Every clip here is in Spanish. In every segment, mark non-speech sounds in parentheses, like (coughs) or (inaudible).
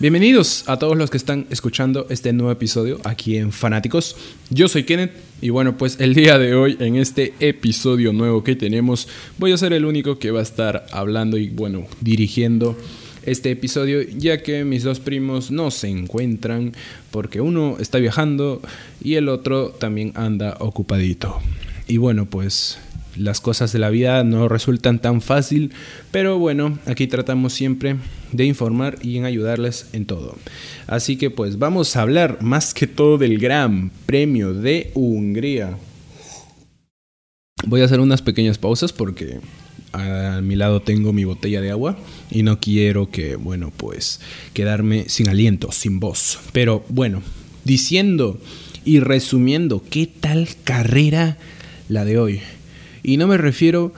Bienvenidos a todos los que están escuchando este nuevo episodio aquí en Fanáticos. Yo soy Kenneth y bueno, pues el día de hoy en este episodio nuevo que tenemos voy a ser el único que va a estar hablando y bueno, dirigiendo este episodio ya que mis dos primos no se encuentran porque uno está viajando y el otro también anda ocupadito. Y bueno, pues las cosas de la vida no resultan tan fácil, pero bueno, aquí tratamos siempre de informar y en ayudarles en todo. Así que pues vamos a hablar más que todo del Gran Premio de Hungría. Voy a hacer unas pequeñas pausas porque a mi lado tengo mi botella de agua y no quiero que, bueno, pues quedarme sin aliento, sin voz. Pero bueno, diciendo y resumiendo, ¿qué tal carrera la de hoy? Y no me refiero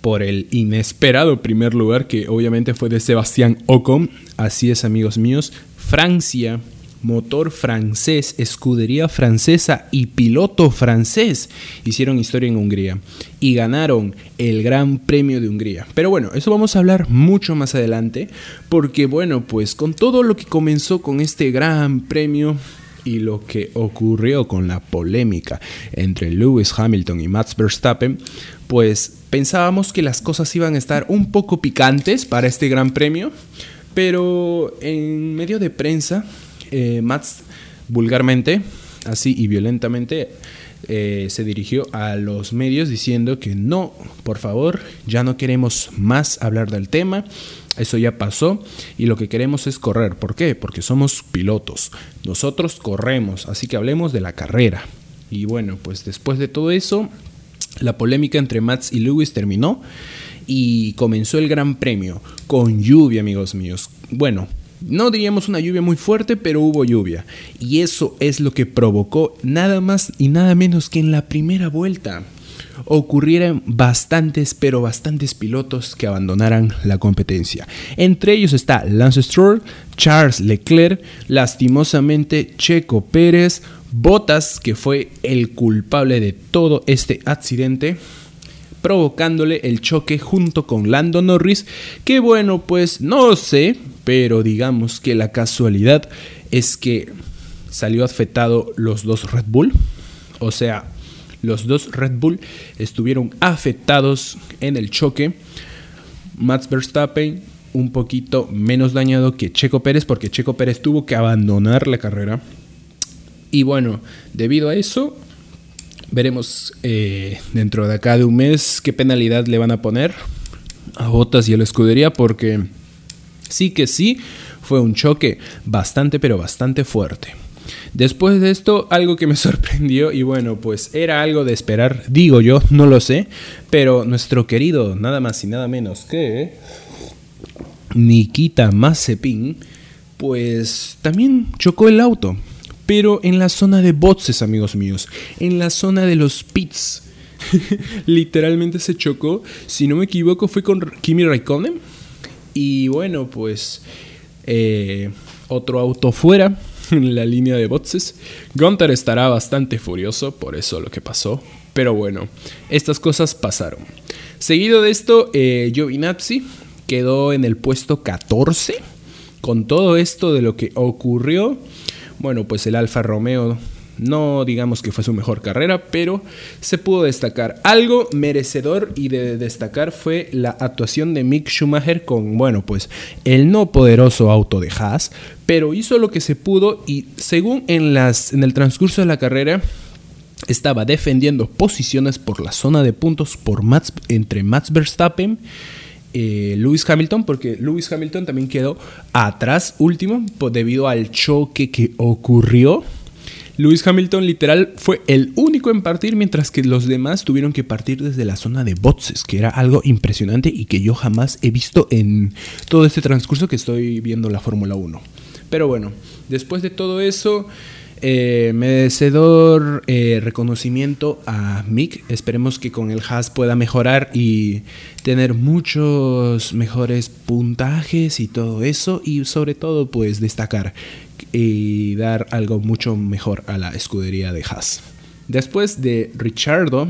por el inesperado primer lugar que obviamente fue de Sebastián Ocon. Así es amigos míos. Francia, motor francés, escudería francesa y piloto francés hicieron historia en Hungría y ganaron el Gran Premio de Hungría. Pero bueno, eso vamos a hablar mucho más adelante porque bueno, pues con todo lo que comenzó con este Gran Premio y lo que ocurrió con la polémica entre Lewis Hamilton y Max Verstappen, pues pensábamos que las cosas iban a estar un poco picantes para este gran premio, pero en medio de prensa, eh, Max vulgarmente, así y violentamente, eh, se dirigió a los medios diciendo que no, por favor, ya no queremos más hablar del tema, eso ya pasó y lo que queremos es correr. ¿Por qué? Porque somos pilotos. Nosotros corremos, así que hablemos de la carrera. Y bueno, pues después de todo eso, la polémica entre Mats y Lewis terminó y comenzó el Gran Premio con lluvia, amigos míos. Bueno, no diríamos una lluvia muy fuerte, pero hubo lluvia. Y eso es lo que provocó nada más y nada menos que en la primera vuelta ocurrieran bastantes, pero bastantes pilotos que abandonaran la competencia. Entre ellos está Lance Stroll, Charles Leclerc, lastimosamente Checo Pérez, Bottas, que fue el culpable de todo este accidente, provocándole el choque junto con Lando Norris, que bueno, pues no sé, pero digamos que la casualidad es que salió afectado los dos Red Bull, o sea, los dos Red Bull estuvieron afectados en el choque. Max Verstappen un poquito menos dañado que Checo Pérez porque Checo Pérez tuvo que abandonar la carrera. Y bueno, debido a eso, veremos eh, dentro de acá de un mes qué penalidad le van a poner a Bottas y a la escudería porque sí que sí fue un choque bastante pero bastante fuerte. Después de esto, algo que me (laughs) sorprendió y bueno, pues era algo de esperar, digo yo, no lo sé, pero nuestro querido, nada más y nada menos que Nikita Mazepin, pues también chocó el auto, pero en la zona de boxes, amigos míos, en la zona de los pits. (laughs) Literalmente se chocó, si no me equivoco, fue con Kimi Raikkonen. Y bueno, pues eh, otro auto fuera (laughs) en la línea de boxes. Gunther estará bastante furioso por eso lo que pasó. Pero bueno, estas cosas pasaron. Seguido de esto, eh, Giovinazzi quedó en el puesto 14. Con todo esto de lo que ocurrió, bueno, pues el Alfa Romeo no digamos que fue su mejor carrera, pero se pudo destacar. Algo merecedor y de destacar fue la actuación de Mick Schumacher con, bueno, pues el no poderoso auto de Haas, pero hizo lo que se pudo y según en, las, en el transcurso de la carrera estaba defendiendo posiciones por la zona de puntos por entre Max Verstappen eh, Lewis Hamilton, porque Lewis Hamilton también quedó atrás último debido al choque que ocurrió Lewis Hamilton literal fue el único en partir, mientras que los demás tuvieron que partir desde la zona de boxes, que era algo impresionante y que yo jamás he visto en todo este transcurso que estoy viendo la Fórmula 1. Pero bueno, después de todo eso, eh, merecedor eh, reconocimiento a Mick. Esperemos que con el Haas pueda mejorar y tener muchos mejores puntajes y todo eso. Y sobre todo, pues destacar y dar algo mucho mejor a la escudería de Haas. Después de Richardo,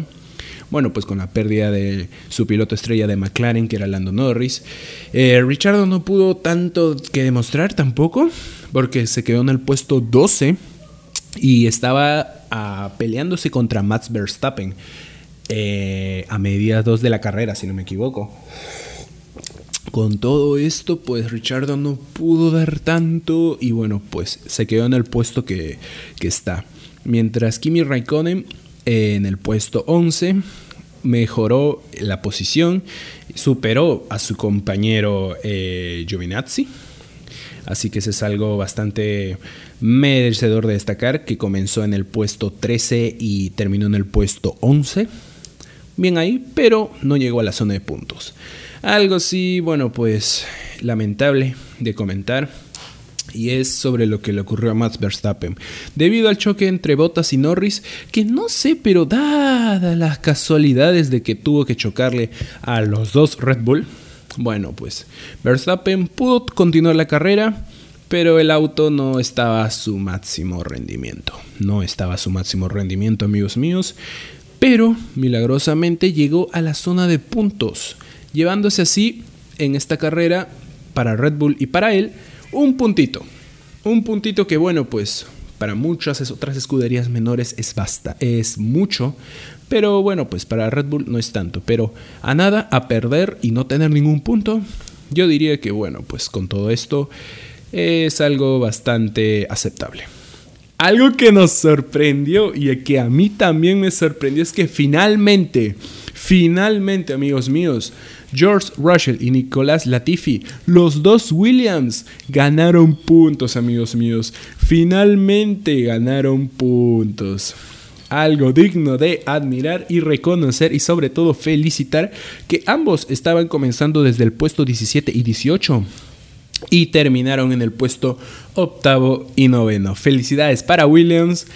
bueno, pues con la pérdida de su piloto estrella de McLaren, que era Lando Norris, eh, Richardo no pudo tanto que demostrar tampoco, porque se quedó en el puesto 12 y estaba ah, peleándose contra Max Verstappen eh, a mediados de la carrera, si no me equivoco. Con todo esto, pues Richardo no pudo dar tanto y bueno, pues se quedó en el puesto que, que está. Mientras Kimi Raikkonen eh, en el puesto 11 mejoró la posición, superó a su compañero eh, Giovinazzi. Así que ese es algo bastante merecedor de destacar, que comenzó en el puesto 13 y terminó en el puesto 11. Bien ahí, pero no llegó a la zona de puntos. Algo sí, bueno, pues lamentable de comentar y es sobre lo que le ocurrió a Max Verstappen. Debido al choque entre Bottas y Norris, que no sé, pero dadas las casualidades de que tuvo que chocarle a los dos Red Bull, bueno, pues Verstappen pudo continuar la carrera, pero el auto no estaba a su máximo rendimiento. No estaba a su máximo rendimiento, amigos míos, pero milagrosamente llegó a la zona de puntos, llevándose así en esta carrera para Red Bull y para él un puntito. Un puntito que bueno, pues para muchas otras escuderías menores es basta, es mucho, pero bueno, pues para Red Bull no es tanto, pero a nada, a perder y no tener ningún punto, yo diría que bueno, pues con todo esto es algo bastante aceptable. Algo que nos sorprendió y que a mí también me sorprendió es que finalmente, finalmente amigos míos, George Russell y Nicolás Latifi, los dos Williams, ganaron puntos, amigos míos. Finalmente ganaron puntos. Algo digno de admirar y reconocer y sobre todo felicitar que ambos estaban comenzando desde el puesto 17 y 18 y terminaron en el puesto octavo y noveno. Felicidades para Williams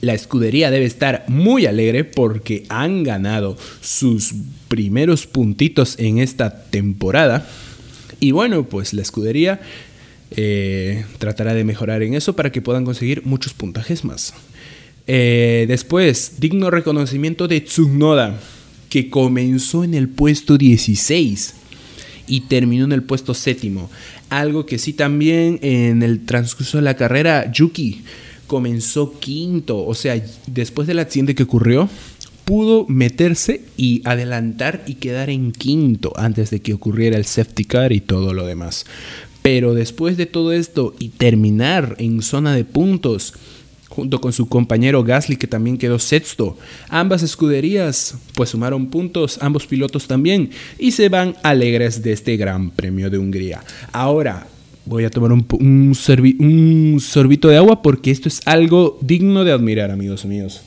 la escudería debe estar muy alegre porque han ganado sus primeros puntitos en esta temporada. Y bueno, pues la escudería eh, tratará de mejorar en eso para que puedan conseguir muchos puntajes más. Eh, después, digno reconocimiento de Tsunoda, que comenzó en el puesto 16 y terminó en el puesto séptimo. Algo que sí también en el transcurso de la carrera, Yuki comenzó quinto. O sea, después del accidente que ocurrió, pudo meterse y adelantar y quedar en quinto antes de que ocurriera el safety car y todo lo demás. Pero después de todo esto y terminar en zona de puntos, junto con su compañero Gasly que también quedó sexto. Ambas escuderías pues sumaron puntos, ambos pilotos también, y se van alegres de este Gran Premio de Hungría. Ahora, Voy a tomar un, sorbito de agua porque esto es algo digno de admirar, amigos míos.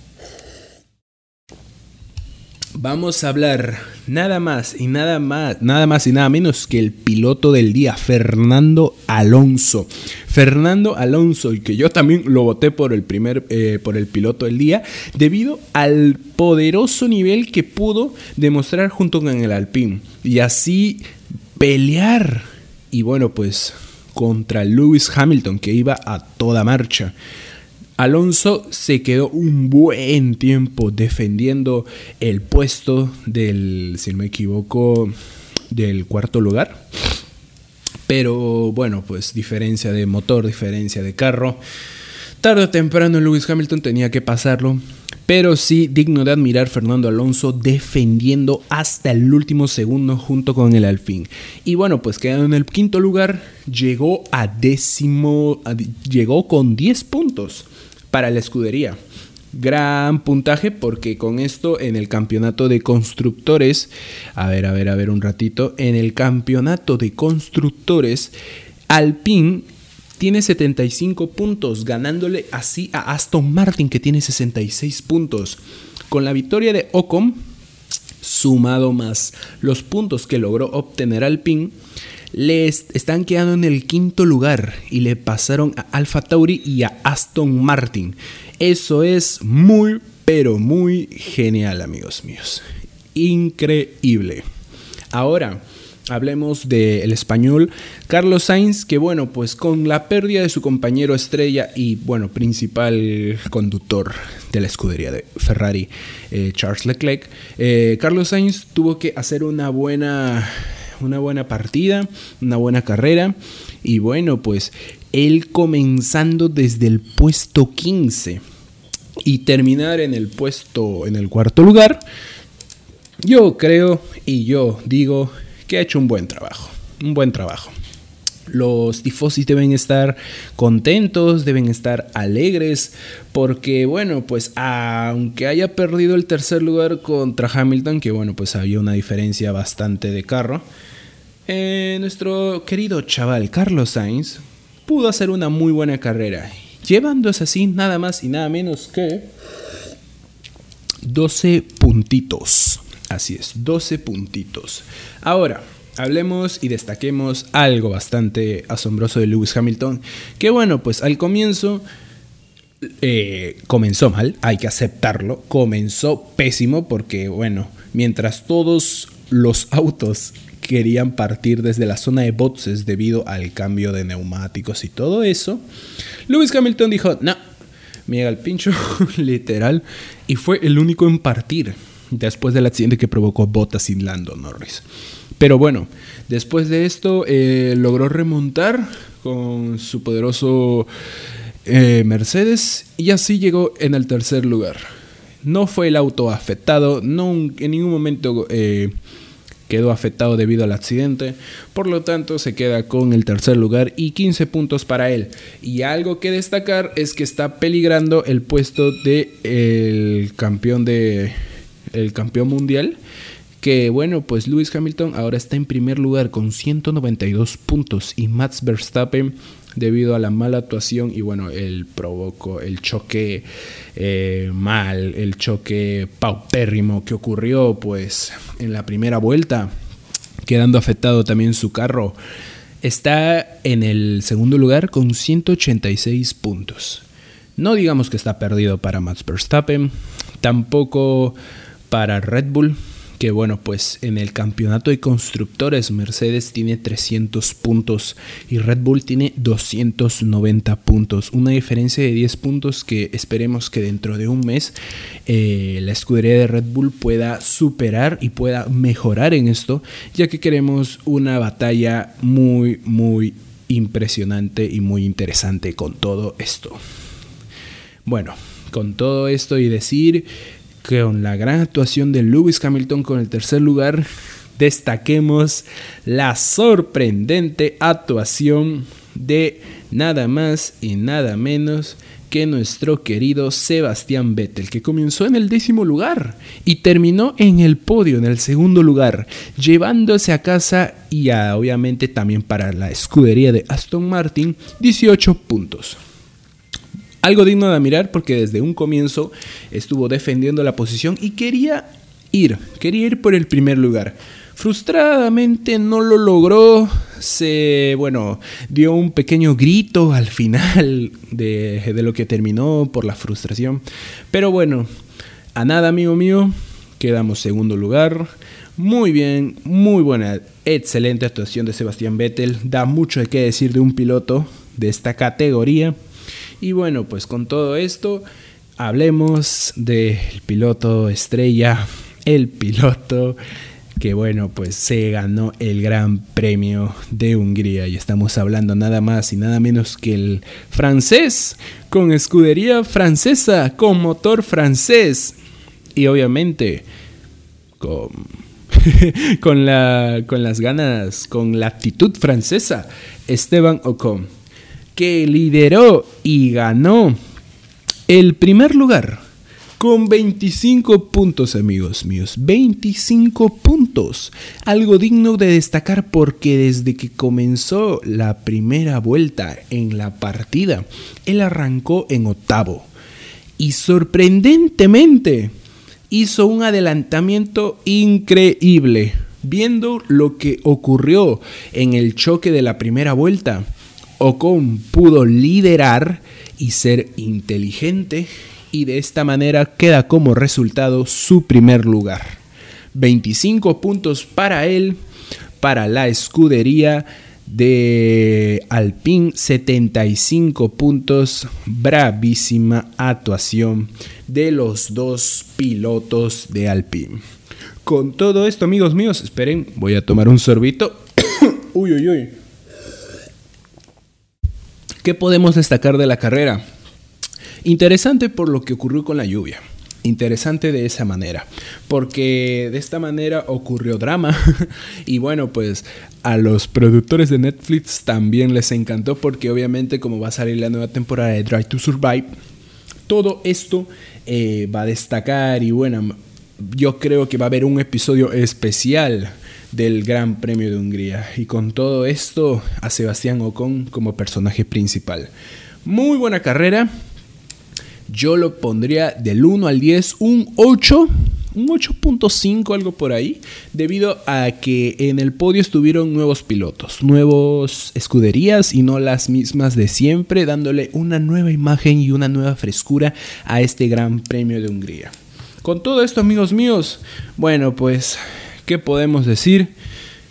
Vamos a hablar nada más y nada más, nada más y nada menos que el piloto del día, Fernando Alonso. Fernando Alonso, y que yo también lo voté por el primer, eh, por el piloto del día, debido al poderoso nivel que pudo demostrar junto con el Alpine. Y así pelear. Y bueno, pues contra Lewis Hamilton, que iba a toda marcha. Alonso se quedó un buen tiempo defendiendo el puesto del, si no me equivoco, del cuarto lugar. Pero bueno, pues diferencia de motor, diferencia de carro. Tarde o temprano Lewis Hamilton tenía que pasarlo. Pero sí, digno de admirar Fernando Alonso defendiendo hasta el último segundo junto con el Alfín. Y bueno, pues quedando en el quinto lugar, llegó a décimo, llegó con 10 puntos para la escudería. Gran puntaje porque con esto en el campeonato de constructores, a ver, a ver, a ver un ratito, en el campeonato de constructores, Alpine tiene 75 puntos, ganándole así a Aston Martin que tiene 66 puntos. Con la victoria de Ocon, sumado más los puntos que logró obtener Alpine, les están quedando en el quinto lugar y le pasaron a Alfa Tauri y a Aston Martin. Eso es muy, pero muy genial, amigos míos. Increíble. Ahora, Hablemos del español Carlos Sainz, que bueno, pues con la pérdida de su compañero estrella y bueno, principal conductor de la escudería de Ferrari, eh, Charles Leclerc, eh, Carlos Sainz tuvo que hacer una buena, una buena partida, una buena carrera y bueno, pues él comenzando desde el puesto 15 y terminar en el puesto, en el cuarto lugar, yo creo y yo digo que ha hecho un buen trabajo. Un buen trabajo. Los tifosis deben estar contentos, deben estar alegres, porque bueno, pues aunque haya perdido el tercer lugar contra Hamilton, que bueno, pues había una diferencia bastante de carro, eh, nuestro querido chaval Carlos Sainz pudo hacer una muy buena carrera, llevándose así nada más y nada menos que 12 puntitos. Así es, 12 puntitos. Ahora, hablemos y destaquemos algo bastante asombroso de Lewis Hamilton, que bueno, pues al comienzo eh, comenzó mal, hay que aceptarlo, comenzó pésimo porque bueno, mientras todos los autos querían partir desde la zona de boxes debido al cambio de neumáticos y todo eso, Lewis Hamilton dijo, no, me llega el pincho, (laughs) literal, y fue el único en partir después del accidente que provocó Bottas y Lando Norris. Pero bueno, después de esto eh, logró remontar con su poderoso eh, Mercedes y así llegó en el tercer lugar. No fue el auto afectado, no en ningún momento eh, quedó afectado debido al accidente, por lo tanto se queda con el tercer lugar y 15 puntos para él. Y algo que destacar es que está peligrando el puesto de campeón de el campeón mundial. Que bueno, pues Lewis Hamilton ahora está en primer lugar con 192 puntos y Max Verstappen debido a la mala actuación y bueno, el provocó el choque eh, mal, el choque paupérrimo que ocurrió pues en la primera vuelta, quedando afectado también su carro. Está en el segundo lugar con 186 puntos. No digamos que está perdido para Max Verstappen, tampoco para Red Bull, que bueno, pues en el campeonato de constructores Mercedes tiene 300 puntos y Red Bull tiene 290 puntos. Una diferencia de 10 puntos que esperemos que dentro de un mes eh, la escudería de Red Bull pueda superar y pueda mejorar en esto, ya que queremos una batalla muy, muy impresionante y muy interesante con todo esto. Bueno, con todo esto y decir con la gran actuación de Lewis Hamilton con el tercer lugar, destaquemos la sorprendente actuación de nada más y nada menos que nuestro querido Sebastián Vettel, que comenzó en el décimo lugar y terminó en el podio, en el segundo lugar, llevándose a casa y obviamente también para la escudería de Aston Martin 18 puntos. Algo digno de admirar porque desde un comienzo estuvo defendiendo la posición y quería ir, quería ir por el primer lugar. Frustradamente no lo logró, se, bueno, dio un pequeño grito al final de, de lo que terminó por la frustración. Pero bueno, a nada, amigo mío, quedamos segundo lugar. Muy bien, muy buena, excelente actuación de Sebastián Vettel. Da mucho de qué decir de un piloto de esta categoría. Y bueno, pues con todo esto, hablemos del piloto estrella, el piloto que bueno, pues se ganó el Gran Premio de Hungría. Y estamos hablando nada más y nada menos que el francés con escudería francesa, con motor francés y obviamente con (laughs) con, la, con las ganas, con la actitud francesa, Esteban Ocon que lideró y ganó el primer lugar con 25 puntos, amigos míos. 25 puntos. Algo digno de destacar porque desde que comenzó la primera vuelta en la partida, él arrancó en octavo. Y sorprendentemente hizo un adelantamiento increíble. Viendo lo que ocurrió en el choque de la primera vuelta, Ocon pudo liderar y ser inteligente y de esta manera queda como resultado su primer lugar. 25 puntos para él, para la escudería de Alpine 75 puntos, bravísima actuación de los dos pilotos de Alpine. Con todo esto, amigos míos, esperen, voy a tomar un sorbito. (coughs) uy, uy, uy. ¿Qué podemos destacar de la carrera? Interesante por lo que ocurrió con la lluvia. Interesante de esa manera, porque de esta manera ocurrió drama. (laughs) Y bueno, pues a los productores de Netflix también les encantó porque obviamente como va a salir la nueva temporada de Drive to Survive, todo esto eh, va a destacar y bueno, yo creo que va a haber un episodio especial del Gran Premio de Hungría y con todo esto a Sebastián Ocon como personaje principal. Muy buena carrera, yo lo pondría del 1 al 10 un 8, un 8.5, algo por ahí, debido a que en el podio estuvieron nuevos pilotos, nuevos escuderías y no las mismas de siempre, dándole una nueva imagen y una nueva frescura a este Gran Premio de Hungría. Con todo esto, amigos míos, bueno, pues, ¿qué podemos decir?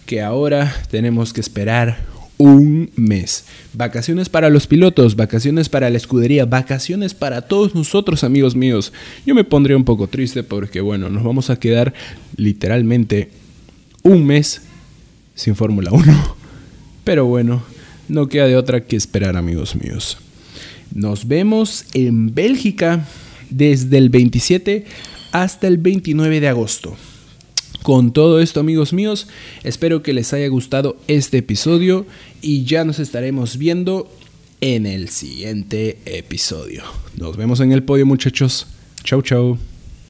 Que ahora tenemos que esperar un mes. Vacaciones para los pilotos, vacaciones para la escudería, vacaciones para todos nosotros, amigos míos. Yo me pondría un poco triste porque, bueno, nos vamos a quedar literalmente un mes sin Fórmula 1. (laughs) Pero bueno, no queda de otra que esperar, amigos míos. Nos vemos en Bélgica desde el 27 hasta el 29 de agosto. Con todo esto amigos míos, espero que les haya gustado este episodio y ya nos estaremos viendo en el siguiente episodio. Nos vemos en el podio muchachos. Chau chau.